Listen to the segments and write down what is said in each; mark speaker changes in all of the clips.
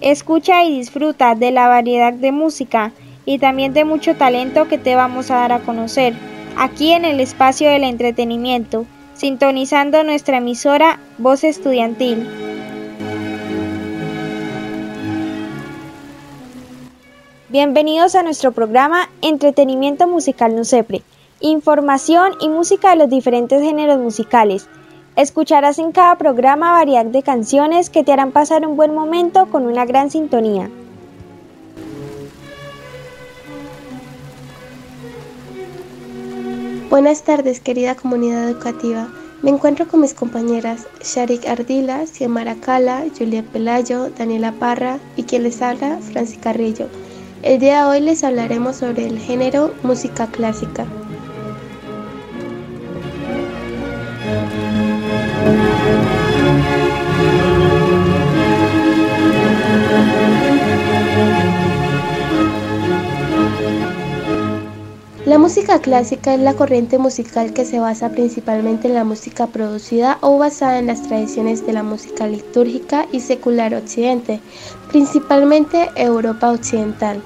Speaker 1: Escucha y disfruta de la variedad de música y también de mucho talento que te vamos a dar a conocer aquí en el espacio del entretenimiento, sintonizando nuestra emisora Voz Estudiantil. Bienvenidos a nuestro programa Entretenimiento Musical Nusepre, información y música de los diferentes géneros musicales. Escucharás en cada programa variedad de canciones que te harán pasar un buen momento con una gran sintonía.
Speaker 2: Buenas tardes, querida comunidad educativa. Me encuentro con mis compañeras Sharik Ardila, Xiomara Cala, Julia Pelayo, Daniela Parra y quien les habla, Francis Carrillo. El día de hoy les hablaremos sobre el género música clásica. La música clásica es la corriente musical que se basa principalmente en la música producida o basada en las tradiciones de la música litúrgica y secular occidente, principalmente Europa occidental.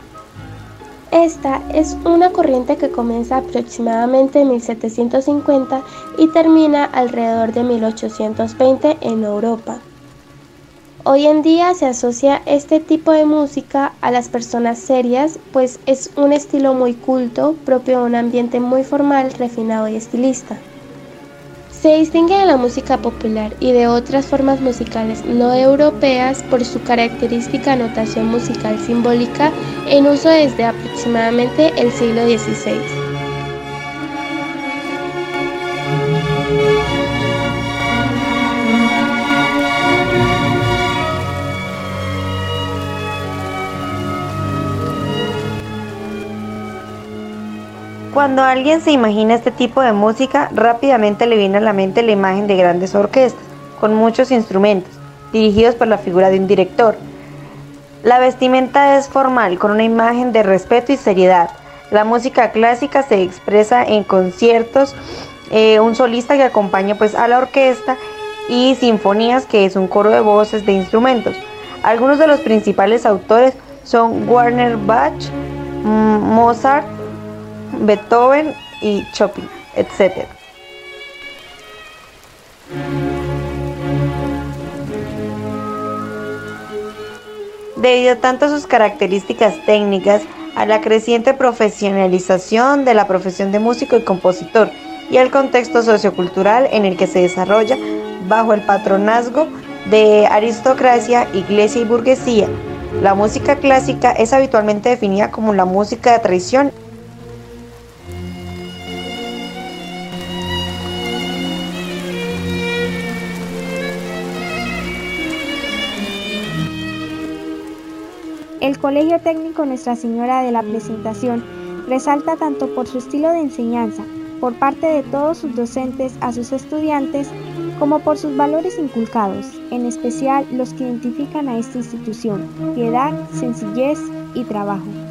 Speaker 2: Esta es una corriente que comienza aproximadamente en 1750 y termina alrededor de 1820 en Europa. Hoy en día se asocia este tipo de música a las personas serias, pues es un estilo muy culto, propio de un ambiente muy formal, refinado y estilista. Se distingue de la música popular y de otras formas musicales no europeas por su característica notación musical simbólica en uso desde aproximadamente el siglo XVI.
Speaker 3: Cuando alguien se imagina este tipo de música, rápidamente le viene a la mente la imagen de grandes orquestas, con muchos instrumentos, dirigidos por la figura de un director. La vestimenta es formal, con una imagen de respeto y seriedad. La música clásica se expresa en conciertos, eh, un solista que acompaña pues a la orquesta y sinfonías que es un coro de voces de instrumentos. Algunos de los principales autores son Warner Bach, Mozart, Beethoven y Chopin, etc. Debido tanto a sus características técnicas, a la creciente profesionalización de la profesión de músico y compositor y al contexto sociocultural en el que se desarrolla bajo el patronazgo de aristocracia, iglesia y burguesía, la música clásica es habitualmente definida como la música de tradición
Speaker 1: El Colegio Técnico Nuestra Señora de la Presentación resalta tanto por su estilo de enseñanza, por parte de todos sus docentes a sus estudiantes, como por sus valores inculcados, en especial los que identifican a esta institución, piedad, sencillez y trabajo.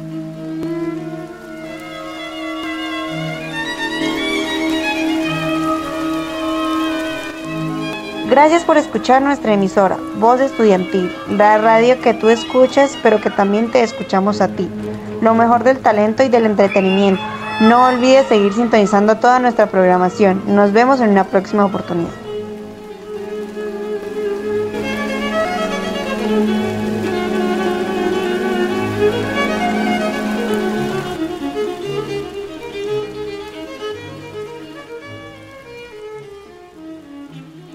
Speaker 3: Gracias por escuchar nuestra emisora, Voz Estudiantil, la radio que tú escuchas, pero que también te escuchamos a ti. Lo mejor del talento y del entretenimiento. No olvides seguir sintonizando toda nuestra programación. Nos vemos en una próxima oportunidad.